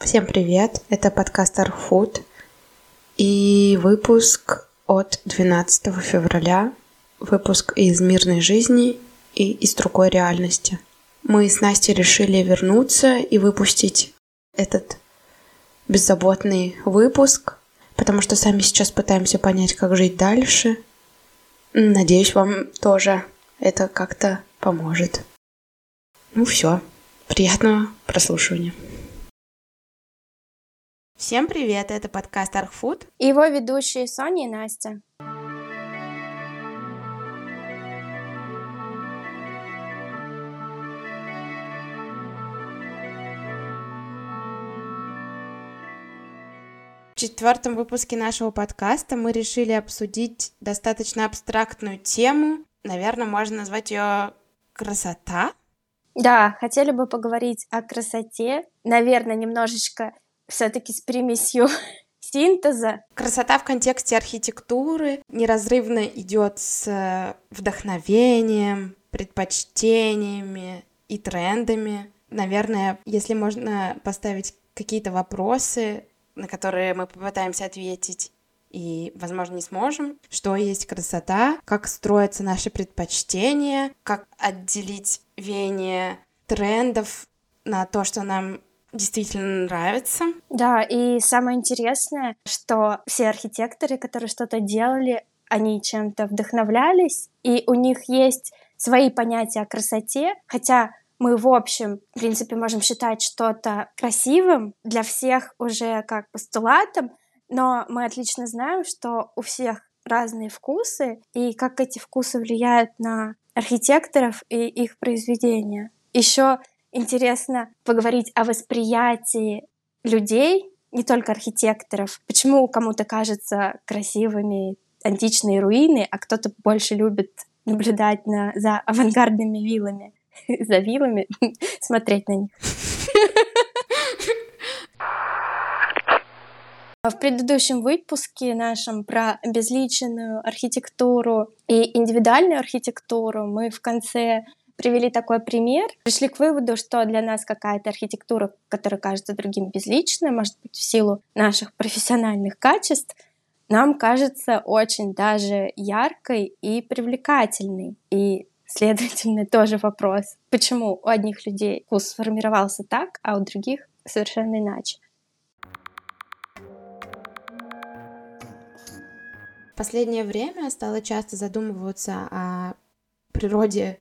Всем привет! Это подкаст Арфуд и выпуск от 12 февраля. Выпуск из мирной жизни и из другой реальности. Мы с Настей решили вернуться и выпустить этот беззаботный выпуск, потому что сами сейчас пытаемся понять, как жить дальше. Надеюсь, вам тоже это как-то поможет. Ну все, приятного прослушивания. Всем привет, это подкаст Архфуд. И его ведущие Соня и Настя. В четвертом выпуске нашего подкаста мы решили обсудить достаточно абстрактную тему. Наверное, можно назвать ее красота. Да, хотели бы поговорить о красоте. Наверное, немножечко все-таки с примесью синтеза. Красота в контексте архитектуры неразрывно идет с вдохновением, предпочтениями и трендами. Наверное, если можно поставить какие-то вопросы, на которые мы попытаемся ответить и, возможно, не сможем, что есть красота, как строятся наши предпочтения, как отделить веяние трендов на то, что нам действительно нравится. Да, и самое интересное, что все архитекторы, которые что-то делали, они чем-то вдохновлялись, и у них есть свои понятия о красоте, хотя мы в общем, в принципе, можем считать что-то красивым для всех уже как постулатом, но мы отлично знаем, что у всех разные вкусы, и как эти вкусы влияют на архитекторов и их произведения. Еще интересно поговорить о восприятии людей, не только архитекторов. Почему кому-то кажется красивыми античные руины, а кто-то больше любит наблюдать на, за авангардными виллами, за виллами, смотреть на них. В предыдущем выпуске нашем про безличную архитектуру и индивидуальную архитектуру мы в конце привели такой пример, пришли к выводу, что для нас какая-то архитектура, которая кажется другим безличной, может быть, в силу наших профессиональных качеств, нам кажется очень даже яркой и привлекательной. И, следовательно, тоже вопрос, почему у одних людей вкус сформировался так, а у других совершенно иначе. В последнее время стала часто задумываться о природе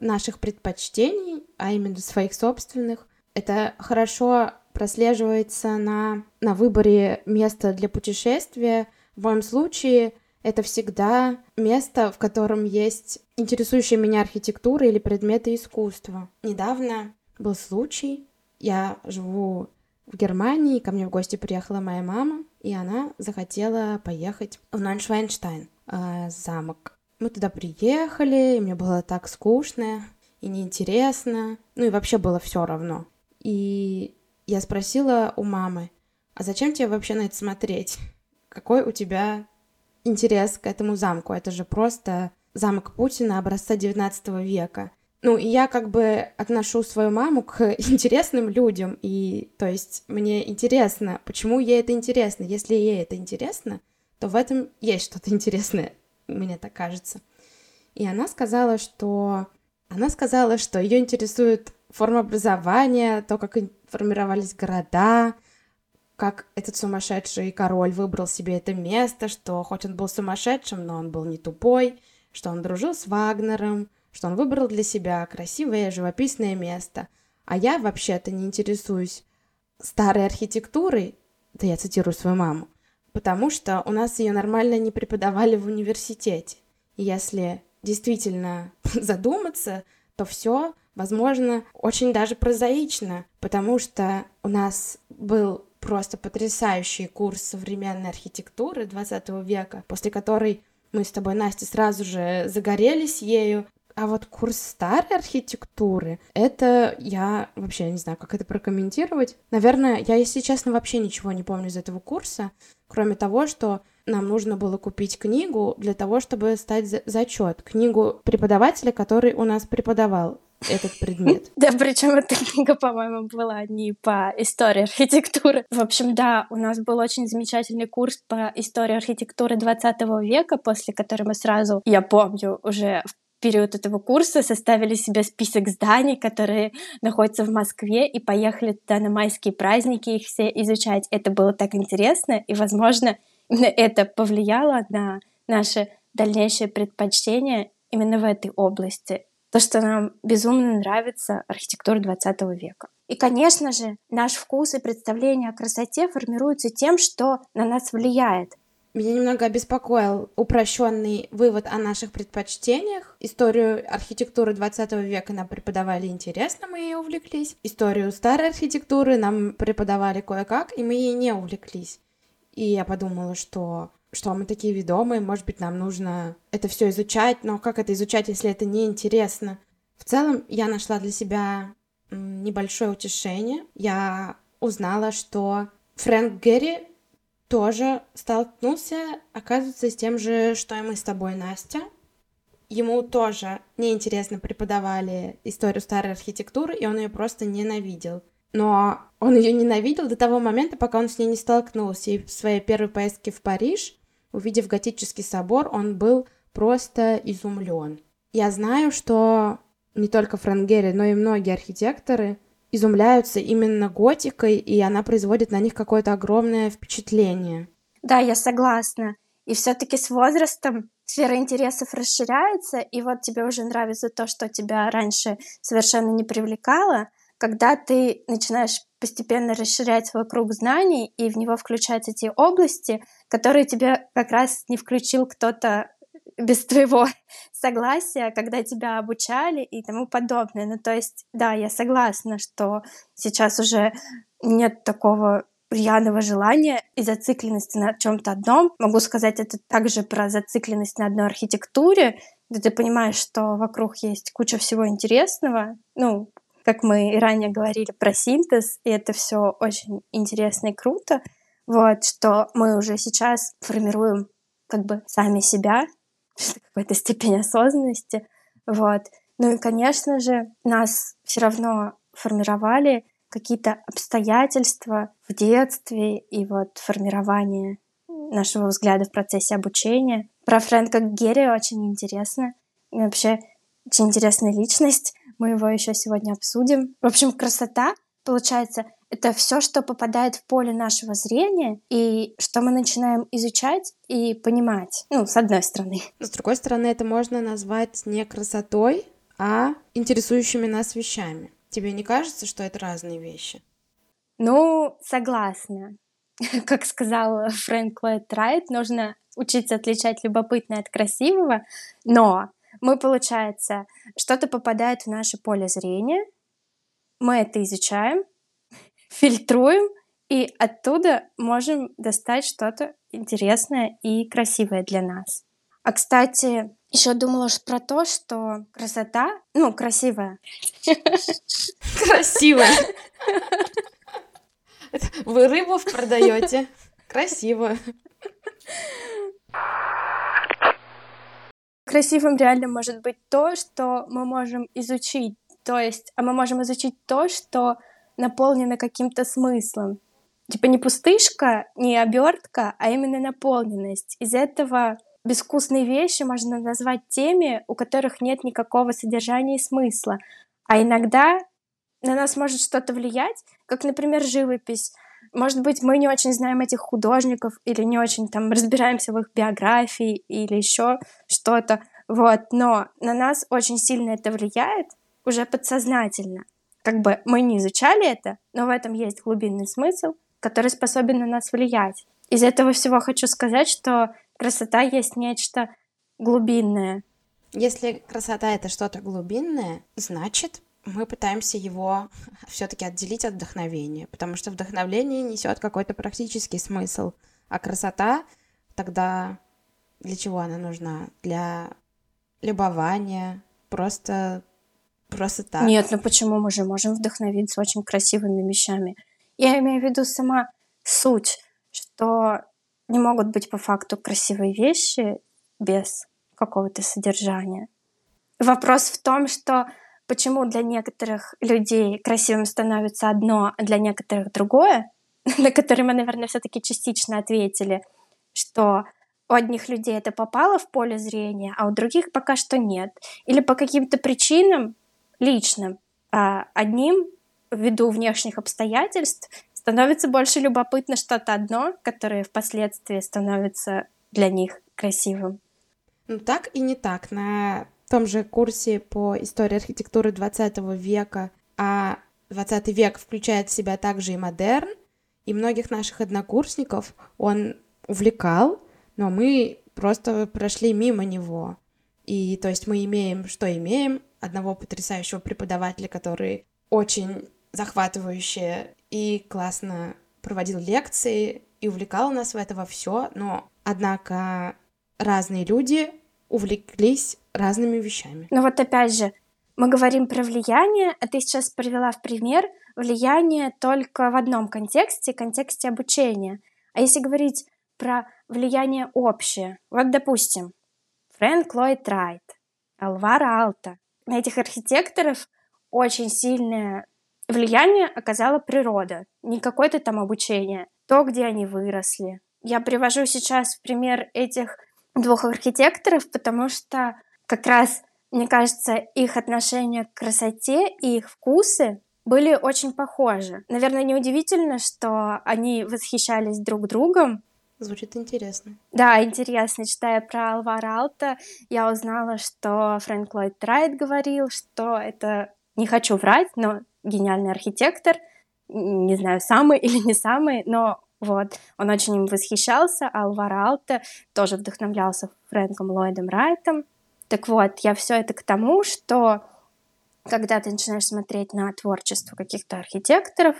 наших предпочтений, а именно своих собственных. Это хорошо прослеживается на, на выборе места для путешествия. В моем случае это всегда место, в котором есть интересующая меня архитектура или предметы искусства. Недавно был случай, я живу в Германии, ко мне в гости приехала моя мама, и она захотела поехать в Нойншвайнштайн, э, замок. Мы туда приехали, и мне было так скучно и неинтересно. Ну и вообще было все равно. И я спросила у мамы, а зачем тебе вообще на это смотреть? Какой у тебя интерес к этому замку? Это же просто замок Путина образца 19 века. Ну, и я как бы отношу свою маму к интересным людям, и то есть мне интересно, почему ей это интересно. Если ей это интересно, то в этом есть что-то интересное мне так кажется. И она сказала, что она сказала, что ее интересует форма образования, то, как формировались города, как этот сумасшедший король выбрал себе это место, что хоть он был сумасшедшим, но он был не тупой, что он дружил с Вагнером, что он выбрал для себя красивое живописное место. А я вообще-то не интересуюсь старой архитектурой, да я цитирую свою маму, потому что у нас ее нормально не преподавали в университете. Если действительно задуматься, то все, возможно, очень даже прозаично, потому что у нас был просто потрясающий курс современной архитектуры 20 века, после которой мы с тобой, Настя, сразу же загорелись ею, а вот курс старой архитектуры, это я вообще не знаю, как это прокомментировать. Наверное, я, если честно, вообще ничего не помню из этого курса, кроме того, что нам нужно было купить книгу для того, чтобы стать за зачет. Книгу преподавателя, который у нас преподавал. этот предмет. Да, причем эта книга, по-моему, была не по истории архитектуры. В общем, да, у нас был очень замечательный курс по истории архитектуры 20 века, после которого мы сразу, я помню, уже в период этого курса составили себе список зданий, которые находятся в Москве, и поехали туда на майские праздники их все изучать. Это было так интересно, и, возможно, это повлияло на наше дальнейшее предпочтение именно в этой области. То, что нам безумно нравится архитектура 20 века. И, конечно же, наш вкус и представление о красоте формируются тем, что на нас влияет. Меня немного обеспокоил упрощенный вывод о наших предпочтениях. Историю архитектуры 20 века нам преподавали интересно, мы ей увлеклись. Историю старой архитектуры нам преподавали кое-как, и мы ей не увлеклись. И я подумала, что что мы такие ведомые, может быть, нам нужно это все изучать, но как это изучать, если это не интересно? В целом, я нашла для себя небольшое утешение. Я узнала, что Фрэнк Гэри тоже столкнулся, оказывается, с тем же, что и мы с тобой, Настя. Ему тоже неинтересно преподавали историю старой архитектуры, и он ее просто ненавидел. Но он ее ненавидел до того момента, пока он с ней не столкнулся. И в своей первой поездке в Париж, увидев готический собор, он был просто изумлен. Я знаю, что не только Фрэнк Герри, но и многие архитекторы изумляются именно готикой, и она производит на них какое-то огромное впечатление. Да, я согласна. И все-таки с возрастом сфера интересов расширяется, и вот тебе уже нравится то, что тебя раньше совершенно не привлекало, когда ты начинаешь постепенно расширять свой круг знаний, и в него включаются те области, которые тебе как раз не включил кто-то без твоего согласия, когда тебя обучали и тому подобное. Ну, то есть, да, я согласна, что сейчас уже нет такого рьяного желания и зацикленности на чем-то одном. Могу сказать это также про зацикленность на одной архитектуре, где ты понимаешь, что вокруг есть куча всего интересного. Ну, как мы и ранее говорили про синтез, и это все очень интересно и круто. Вот, что мы уже сейчас формируем как бы сами себя, какой-то степень осознанности. Вот. Ну и, конечно же, нас все равно формировали какие-то обстоятельства в детстве и вот формирование нашего взгляда в процессе обучения. Про Фрэнка Герри очень интересно. И вообще очень интересная личность. Мы его еще сегодня обсудим. В общем, красота, получается, это все, что попадает в поле нашего зрения и что мы начинаем изучать и понимать. Ну, с одной стороны. С другой стороны, это можно назвать не красотой, а интересующими нас вещами. Тебе не кажется, что это разные вещи? Ну, согласна. Как сказал Фрэнк Ллойд Райт, нужно учиться отличать любопытное от красивого, но мы, получается, что-то попадает в наше поле зрения, мы это изучаем, фильтруем, и оттуда можем достать что-то интересное и красивое для нас. А, кстати, еще думала про то, что красота, ну, красивая. Красивая. Вы рыбу продаете? Красиво. Красивым реально может быть то, что мы можем изучить. То есть, а мы можем изучить то, что наполнена каким-то смыслом. Типа не пустышка, не обертка, а именно наполненность. Из этого безвкусные вещи можно назвать теми, у которых нет никакого содержания и смысла. А иногда на нас может что-то влиять, как, например, живопись. Может быть, мы не очень знаем этих художников или не очень там разбираемся в их биографии или еще что-то. Вот, но на нас очень сильно это влияет уже подсознательно как бы мы не изучали это, но в этом есть глубинный смысл, который способен на нас влиять. Из этого всего хочу сказать, что красота есть нечто глубинное. Если красота это что-то глубинное, значит, мы пытаемся его все-таки отделить от вдохновения, потому что вдохновление несет какой-то практический смысл, а красота тогда для чего она нужна? Для любования, просто Просто так. Нет, ну почему мы же можем вдохновиться очень красивыми вещами? Я имею в виду сама суть, что не могут быть по факту красивые вещи без какого-то содержания. Вопрос в том, что почему для некоторых людей красивым становится одно, а для некоторых другое, на которые мы, наверное, все-таки частично ответили, что у одних людей это попало в поле зрения, а у других пока что нет. Или по каким-то причинам личным. А одним, ввиду внешних обстоятельств, становится больше любопытно что-то одно, которое впоследствии становится для них красивым. Ну так и не так. На том же курсе по истории архитектуры 20 века, а 20 век включает в себя также и модерн, и многих наших однокурсников он увлекал, но мы просто прошли мимо него. И то есть мы имеем, что имеем, одного потрясающего преподавателя, который очень захватывающе и классно проводил лекции и увлекал нас в это все, но, однако, разные люди увлеклись разными вещами. Но вот опять же, мы говорим про влияние, а ты сейчас привела в пример влияние только в одном контексте, контексте обучения. А если говорить про влияние общее, вот, допустим, Фрэнк Ллойд Райт, Алвара Алта, этих архитекторов очень сильное влияние оказала природа, не какое-то там обучение, то, где они выросли. Я привожу сейчас пример этих двух архитекторов, потому что как раз, мне кажется, их отношение к красоте и их вкусы были очень похожи. Наверное, неудивительно, что они восхищались друг другом. Звучит интересно. Да, интересно. Читая про Алвара Алта, я узнала, что Фрэнк Ллойд Райт говорил, что это, не хочу врать, но гениальный архитектор, не знаю, самый или не самый, но вот, он очень им восхищался, а Алвара Алта тоже вдохновлялся Фрэнком Ллойдом Райтом. Так вот, я все это к тому, что когда ты начинаешь смотреть на творчество каких-то архитекторов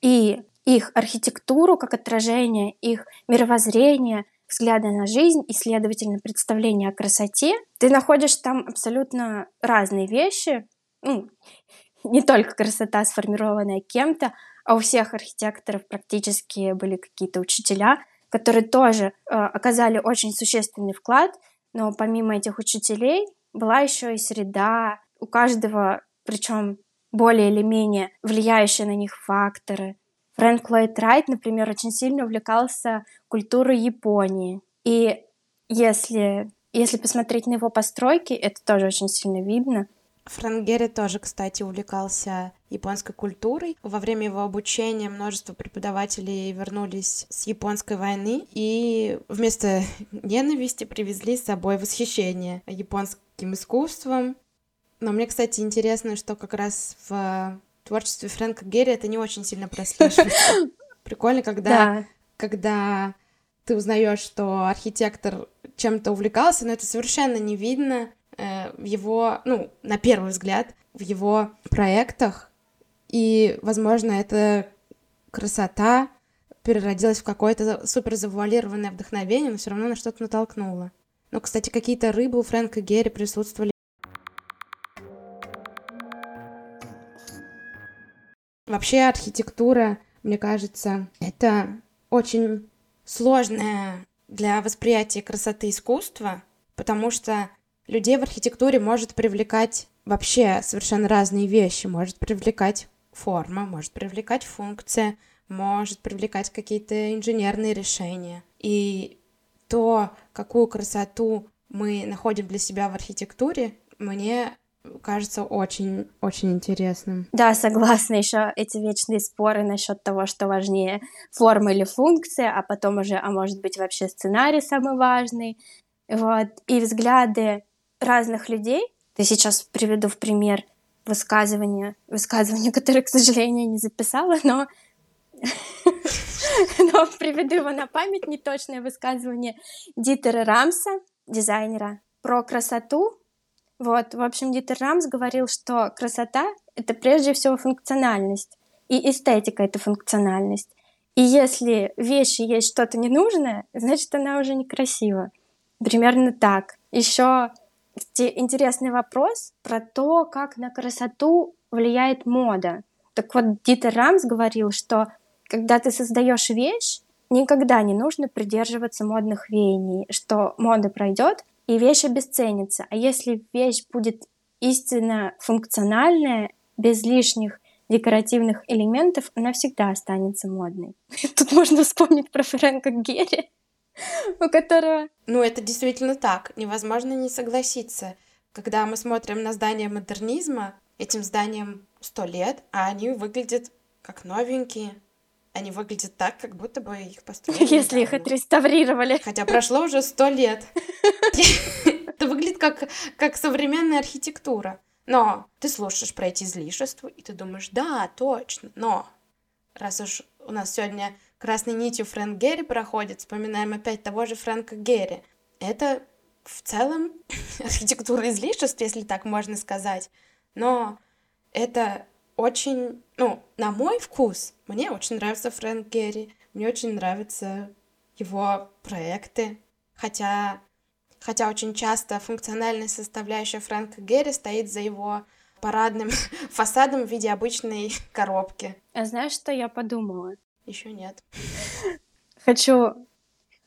и их архитектуру как отражение их мировоззрения, взгляда на жизнь и, следовательно, представление о красоте, ты находишь там абсолютно разные вещи. Ну, не только красота, сформированная кем-то, а у всех архитекторов практически были какие-то учителя, которые тоже э, оказали очень существенный вклад, но помимо этих учителей была еще и среда, у каждого, причем более или менее влияющие на них факторы. Фрэнк Ллойд Райт, например, очень сильно увлекался культурой Японии. И если, если посмотреть на его постройки, это тоже очень сильно видно. Фрэнк Герри тоже, кстати, увлекался японской культурой. Во время его обучения множество преподавателей вернулись с японской войны и вместо ненависти привезли с собой восхищение японским искусством. Но мне, кстати, интересно, что как раз в творчестве Фрэнка Герри это не очень сильно прослеживается. Прикольно, когда, когда ты узнаешь, что архитектор чем-то увлекался, но это совершенно не видно Э, в его, ну, на первый взгляд, в его проектах. И, возможно, эта красота переродилась в какое-то супер завуалированное вдохновение, но все равно на что-то натолкнуло. Но, кстати, какие-то рыбы у Фрэнка Герри присутствовали. Вообще архитектура, мне кажется, это очень сложное для восприятия красоты искусства, потому что людей в архитектуре может привлекать вообще совершенно разные вещи. Может привлекать форма, может привлекать функция, может привлекать какие-то инженерные решения. И то, какую красоту мы находим для себя в архитектуре, мне кажется очень очень интересным. Да, согласна. Еще эти вечные споры насчет того, что важнее форма или функция, а потом уже, а может быть вообще сценарий самый важный. Вот. И взгляды разных людей. Я сейчас приведу в пример высказывание, высказывание, которое, к сожалению, не записала, но но приведу его на память, неточное высказывание Дитера Рамса, дизайнера, про красоту. Вот, в общем, Дитер Рамс говорил, что красота — это прежде всего функциональность, и эстетика — это функциональность. И если вещи есть что-то ненужное, значит, она уже некрасива. Примерно так. Еще интересный вопрос про то, как на красоту влияет мода. Так вот, Дитер Рамс говорил, что когда ты создаешь вещь, никогда не нужно придерживаться модных веяний, что мода пройдет и вещь обесценится. А если вещь будет истинно функциональная, без лишних декоративных элементов, она всегда останется модной. Тут можно вспомнить про Фрэнка Герри, у которого... Ну, это действительно так. Невозможно не согласиться. Когда мы смотрим на здания модернизма, этим зданиям сто лет, а они выглядят как новенькие. Они выглядят так, как будто бы их построили. Если их отреставрировали. Хотя прошло уже сто лет. Это выглядит как, как современная архитектура. Но ты слушаешь про эти излишества, и ты думаешь, да, точно, но раз уж у нас сегодня красной нитью Фрэнк Герри проходит, вспоминаем опять того же Фрэнка Герри. Это в целом архитектура излишеств, если так можно сказать. Но это очень, ну, на мой вкус, мне очень нравится Фрэнк Герри, мне очень нравятся его проекты, хотя хотя очень часто функциональная составляющая Фрэнка Герри стоит за его парадным фасадом в виде обычной коробки. А знаешь, что я подумала? Еще нет. Хочу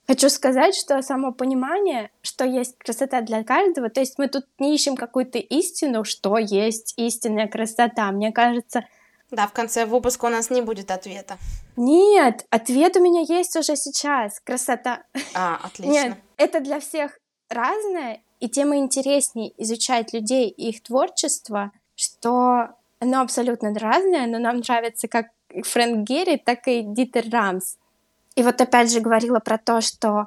Хочу сказать, что само понимание, что есть красота для каждого, то есть мы тут не ищем какую-то истину, что есть истинная красота. Мне кажется... Да, в конце выпуска у нас не будет ответа. Нет, ответ у меня есть уже сейчас. Красота. А, отлично. Нет, это для всех разное, и тем интереснее изучать людей и их творчество, что оно абсолютно разное, но нам нравится как Фрэнк Герри, так и Дитер Рамс. И вот опять же говорила про то, что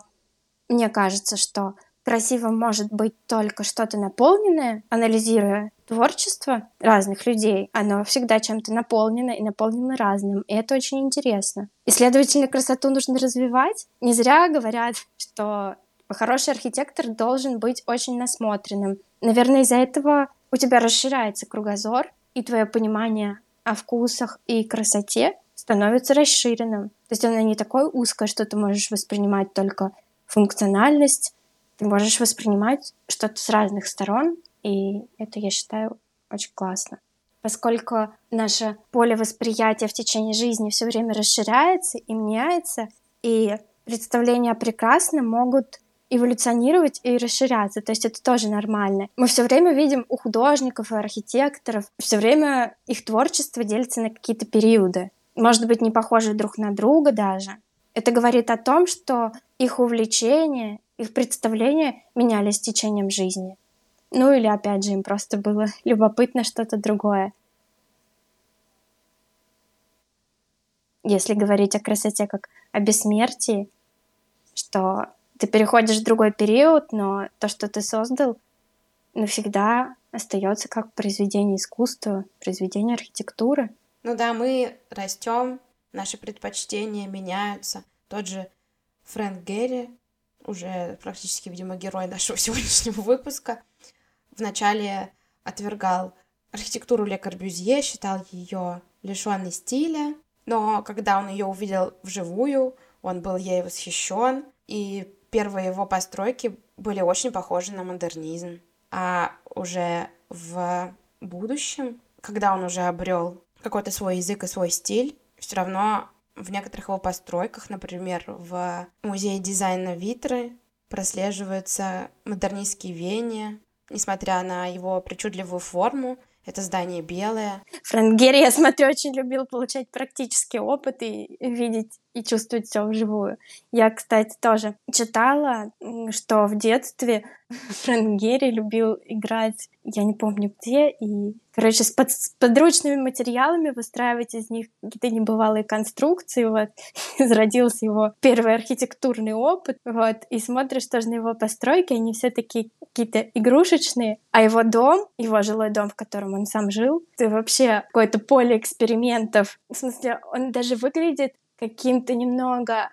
мне кажется, что красивым может быть только что-то наполненное, анализируя творчество разных людей, оно всегда чем-то наполнено и наполнено разным, и это очень интересно. И, следовательно, красоту нужно развивать. Не зря говорят, что Хороший архитектор должен быть очень насмотренным. Наверное, из-за этого у тебя расширяется кругозор, и твое понимание о вкусах и красоте становится расширенным. То есть оно не такое узкое, что ты можешь воспринимать только функциональность, ты можешь воспринимать что-то с разных сторон, и это, я считаю, очень классно. Поскольку наше поле восприятия в течение жизни все время расширяется и меняется, и представления о прекрасном могут эволюционировать и расширяться. То есть это тоже нормально. Мы все время видим у художников и архитекторов, все время их творчество делится на какие-то периоды. Может быть, не похожи друг на друга даже. Это говорит о том, что их увлечения, их представления менялись с течением жизни. Ну или, опять же, им просто было любопытно что-то другое. Если говорить о красоте как о бессмертии, что ты переходишь в другой период, но то, что ты создал, навсегда остается как произведение искусства, произведение архитектуры. Ну да, мы растем, наши предпочтения меняются. Тот же Фрэнк Герри, уже практически, видимо, герой нашего сегодняшнего выпуска, вначале отвергал архитектуру Ле Корбюзье, считал ее лишенной стиля, но когда он ее увидел вживую, он был ей восхищен, и первые его постройки были очень похожи на модернизм. А уже в будущем, когда он уже обрел какой-то свой язык и свой стиль, все равно в некоторых его постройках, например, в музее дизайна Витры, прослеживаются модернистские веяния, несмотря на его причудливую форму, это здание белое. Фрэнк Герри, я смотрю, очень любил получать практический опыт и видеть и чувствовать все вживую. Я, кстати, тоже читала, что в детстве Фрэнк Герри любил играть, я не помню где, и, короче, с, под, с подручными материалами выстраивать из них какие-то небывалые конструкции, вот, зародился его первый архитектурный опыт, вот, и смотришь тоже на его постройки, они все такие какие-то игрушечные, а его дом, его жилой дом, в котором он сам жил, это вообще какое-то поле экспериментов. В смысле, он даже выглядит каким-то немного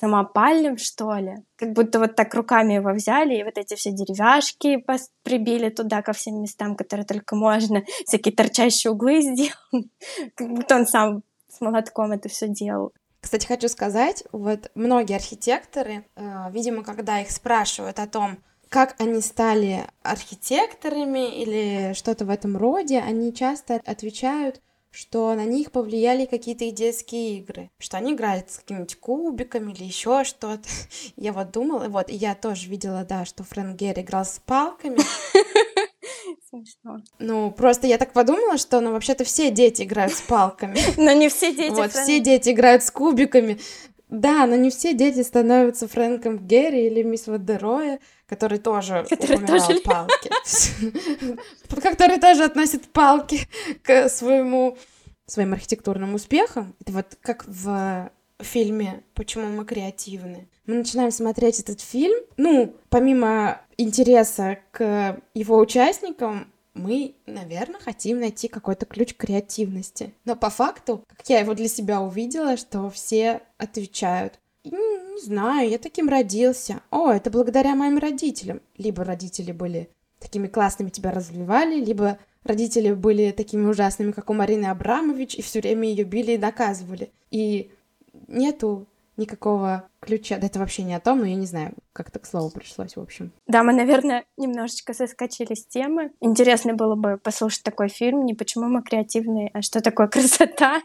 самопальным, что ли. Как будто вот так руками его взяли, и вот эти все деревяшки прибили туда ко всем местам, которые только можно, всякие торчащие углы сделал. Как будто он сам с молотком это все делал. Кстати, хочу сказать, вот многие архитекторы, э, видимо, когда их спрашивают о том, как они стали архитекторами или что-то в этом роде, они часто отвечают, что на них повлияли какие-то детские игры, что они играли с какими-нибудь кубиками или еще что-то. Я вот думала, вот, и я тоже видела, да, что Фрэнк Герри играл с палками. Смешно. Ну, просто я так подумала, что, ну, вообще-то все дети играют с палками. Но не все дети. Вот, все дети играют с кубиками. Да, но не все дети становятся Фрэнком Герри или мисс Вадероя, который тоже который тоже... палки. Который тоже относит палки к своему своим архитектурным успехам. Это вот как в фильме «Почему мы креативны». Мы начинаем смотреть этот фильм, ну, помимо интереса к его участникам, мы, наверное, хотим найти какой-то ключ креативности. Но по факту, как я его для себя увидела, что все отвечают, не, знаю, я таким родился. О, это благодаря моим родителям. Либо родители были такими классными, тебя развивали, либо родители были такими ужасными, как у Марины Абрамович, и все время ее били и наказывали. И нету никакого ключа. Да это вообще не о том, но я не знаю, как так слово пришлось, в общем. Да, мы, наверное, немножечко соскочили с темы. Интересно было бы послушать такой фильм, не почему мы креативные, а что такое красота.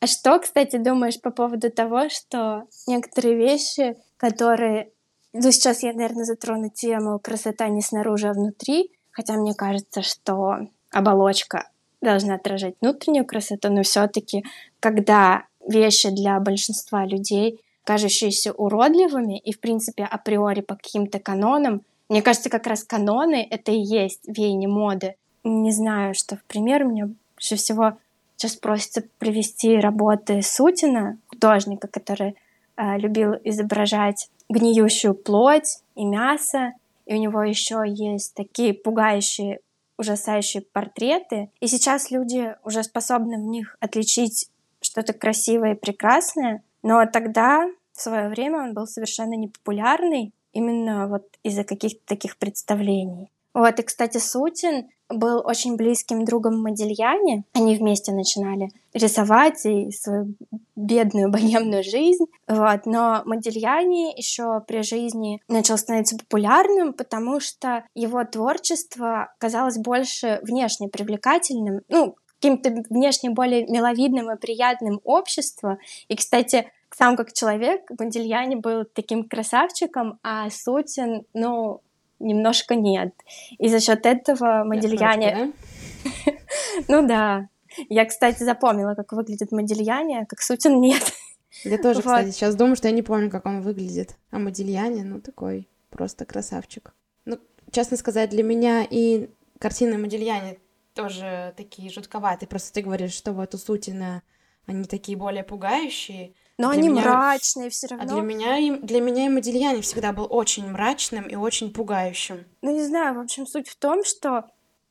А что, кстати, думаешь по поводу того, что некоторые вещи, которые... Ну, сейчас я, наверное, затрону тему красота не снаружи, а внутри, хотя мне кажется, что оболочка должна отражать внутреннюю красоту, но все-таки, когда вещи для большинства людей, кажущиеся уродливыми и, в принципе, априори по каким-то канонам, мне кажется, как раз каноны — это и есть веяние моды. Не знаю, что в пример мне больше всего сейчас просится привести работы Сутина, художника, который э, любил изображать гниющую плоть и мясо, и у него еще есть такие пугающие ужасающие портреты, и сейчас люди уже способны в них отличить что-то красивое и прекрасное, но тогда, в свое время, он был совершенно непопулярный именно вот из-за каких-то таких представлений. Вот, и, кстати, Сутин был очень близким другом Модельяне. Они вместе начинали рисовать и свою бедную богемную жизнь. Вот. Но Модельяне еще при жизни начал становиться популярным, потому что его творчество казалось больше внешне привлекательным, ну, каким-то внешне более миловидным и приятным обществу. И, кстати, сам как человек, Модельяне был таким красавчиком, а Сутин, ну, немножко нет. И за счет этого Модельяне... Ну да. Я, кстати, запомнила, как выглядит Модельяне, как Сутин нет. Я тоже, кстати, сейчас думаю, что я не помню, как он выглядит. А Модельяне, ну, такой просто красавчик. Ну, честно сказать, для меня и картины Модельяне тоже такие жутковатые. Просто ты говоришь, что вот у Сутина они такие более пугающие. Но для они меня... мрачные все равно. А для меня, для меня и Модильяне всегда был очень мрачным и очень пугающим. Ну, не знаю, в общем, суть в том, что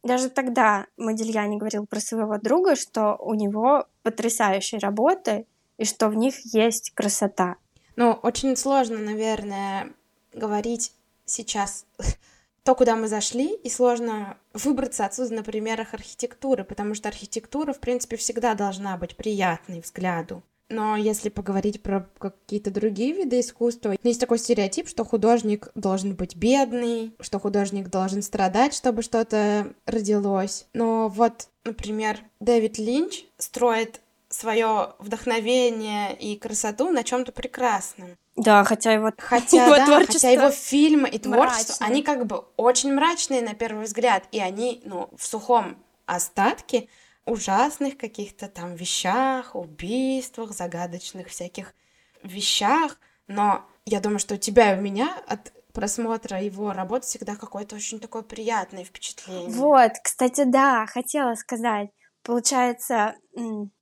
даже тогда Модильяне говорил про своего друга, что у него потрясающие работы, и что в них есть красота. Ну, очень сложно, наверное, говорить сейчас то, куда мы зашли, и сложно выбраться отсюда на примерах архитектуры, потому что архитектура, в принципе, всегда должна быть приятной взгляду. Но если поговорить про какие-то другие виды искусства, есть такой стереотип, что художник должен быть бедный, что художник должен страдать, чтобы что-то родилось. Но вот, например, Дэвид Линч строит свое вдохновение и красоту на чем-то прекрасном. Да, хотя его, хотя, его да, творчество хотя его фильмы и творчество, мрачные. они как бы очень мрачные на первый взгляд, и они, ну, в сухом остатке ужасных каких-то там вещах, убийствах, загадочных всяких вещах, но я думаю, что у тебя и у меня от просмотра его работ всегда какое-то очень такое приятное впечатление. Вот, кстати, да, хотела сказать. Получается,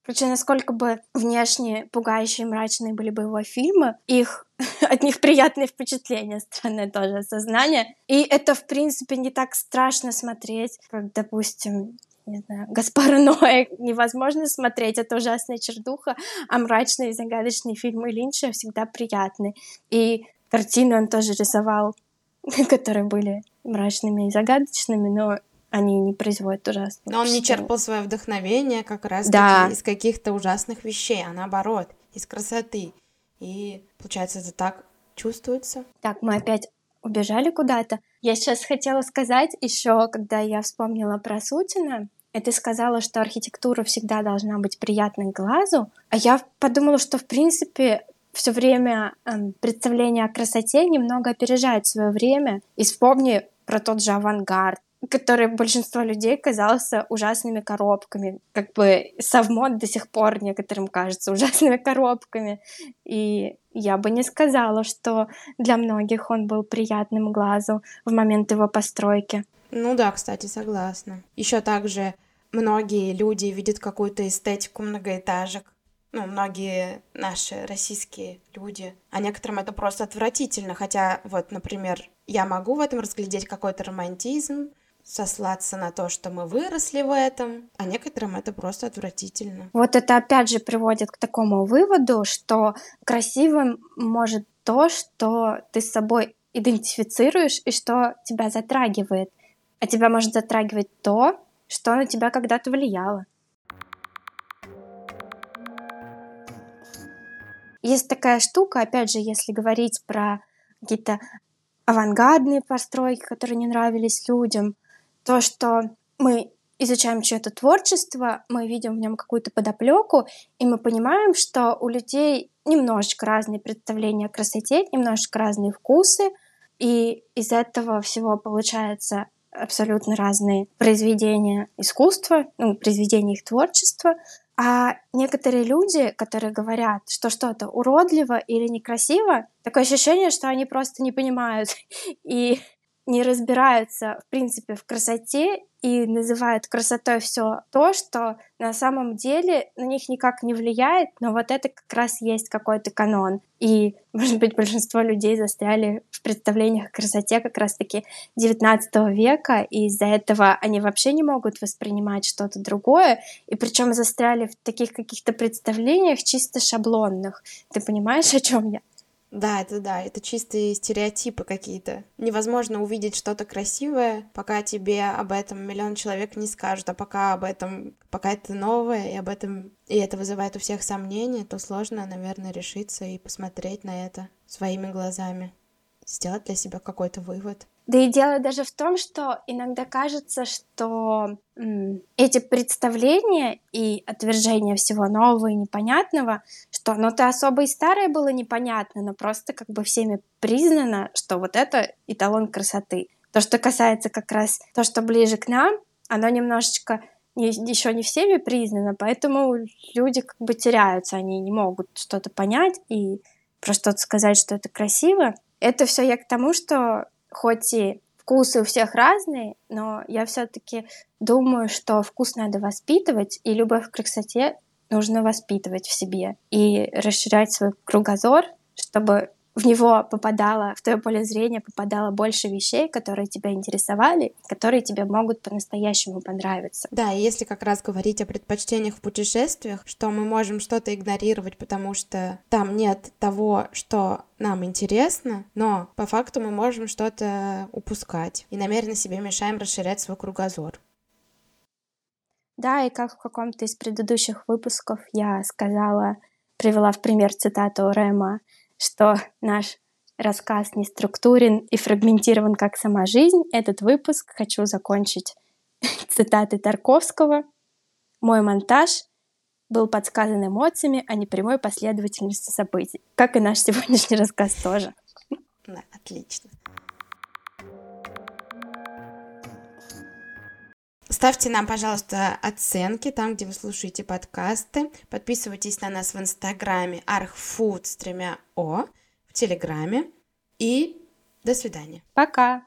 короче, насколько бы внешне пугающие и мрачные были бы его фильмы, их от них приятные впечатления, странное тоже осознание. И это, в принципе, не так страшно смотреть, как, допустим, не знаю, Гаспара Ноэ невозможно смотреть, это ужасная чердуха, а мрачные и загадочные фильмы Линча всегда приятны. И картины он тоже рисовал, которые были мрачными и загадочными, но они не производят ужасных Но он не черпал свое вдохновение как раз да. из каких-то ужасных вещей, а наоборот, из красоты. И получается, это так чувствуется. Так, мы опять убежали куда-то. Я сейчас хотела сказать еще, когда я вспомнила про Сутина, ты сказала, что архитектура всегда должна быть приятной глазу, а я подумала, что в принципе все время э, представление о красоте немного опережает свое время. И вспомни про тот же авангард, который большинство людей казался ужасными коробками. Как бы совмод до сих пор некоторым кажется ужасными коробками. И я бы не сказала, что для многих он был приятным глазу в момент его постройки. Ну да, кстати, согласна. Еще также многие люди видят какую-то эстетику многоэтажек. Ну, многие наши российские люди. А некоторым это просто отвратительно. Хотя, вот, например, я могу в этом разглядеть какой-то романтизм, сослаться на то, что мы выросли в этом, а некоторым это просто отвратительно. Вот это опять же приводит к такому выводу, что красивым может то, что ты с собой идентифицируешь и что тебя затрагивает. А тебя может затрагивать то, что на тебя когда-то влияло. Есть такая штука, опять же, если говорить про какие-то авангардные постройки, которые не нравились людям, то, что мы изучаем чье-то творчество, мы видим в нем какую-то подоплеку, и мы понимаем, что у людей немножечко разные представления о красоте, немножечко разные вкусы, и из этого всего получается абсолютно разные произведения искусства, ну, произведения их творчества, а некоторые люди, которые говорят, что что-то уродливо или некрасиво, такое ощущение, что они просто не понимают. И не разбираются, в принципе, в красоте и называют красотой все то, что на самом деле на них никак не влияет, но вот это как раз есть какой-то канон. И, может быть, большинство людей застряли в представлениях о красоте как раз-таки 19 века, и из-за этого они вообще не могут воспринимать что-то другое, и причем застряли в таких каких-то представлениях чисто шаблонных. Ты понимаешь, о чем я? Да, это да, это чистые стереотипы какие-то. Невозможно увидеть что-то красивое, пока тебе об этом миллион человек не скажут, а пока об этом, пока это новое, и об этом, и это вызывает у всех сомнения, то сложно, наверное, решиться и посмотреть на это своими глазами, сделать для себя какой-то вывод. Да и дело даже в том, что иногда кажется, что м, эти представления и отвержение всего нового и непонятного, что оно-то особо и старое было непонятно, но просто как бы всеми признано, что вот это эталон красоты. То, что касается как раз то, что ближе к нам, оно немножечко не, еще не всеми признано, поэтому люди как бы теряются, они не могут что-то понять и про что-то сказать, что это красиво. Это все я к тому, что хоть и вкусы у всех разные, но я все-таки думаю, что вкус надо воспитывать, и любовь к красоте нужно воспитывать в себе и расширять свой кругозор, чтобы в него попадало, в твое поле зрения попадало больше вещей, которые тебя интересовали, которые тебе могут по-настоящему понравиться. Да, и если как раз говорить о предпочтениях в путешествиях, что мы можем что-то игнорировать, потому что там нет того, что нам интересно, но по факту мы можем что-то упускать и намеренно себе мешаем расширять свой кругозор. Да, и как в каком-то из предыдущих выпусков я сказала, привела в пример цитату Рэма что наш рассказ не структурен и фрагментирован, как сама жизнь. Этот выпуск хочу закончить цитатой Тарковского. «Мой монтаж был подсказан эмоциями, а не прямой последовательностью событий». Как и наш сегодняшний рассказ тоже. Отлично. Ставьте нам, пожалуйста, оценки там, где вы слушаете подкасты. Подписывайтесь на нас в Инстаграме archfood с тремя О, в Телеграме. И до свидания. Пока!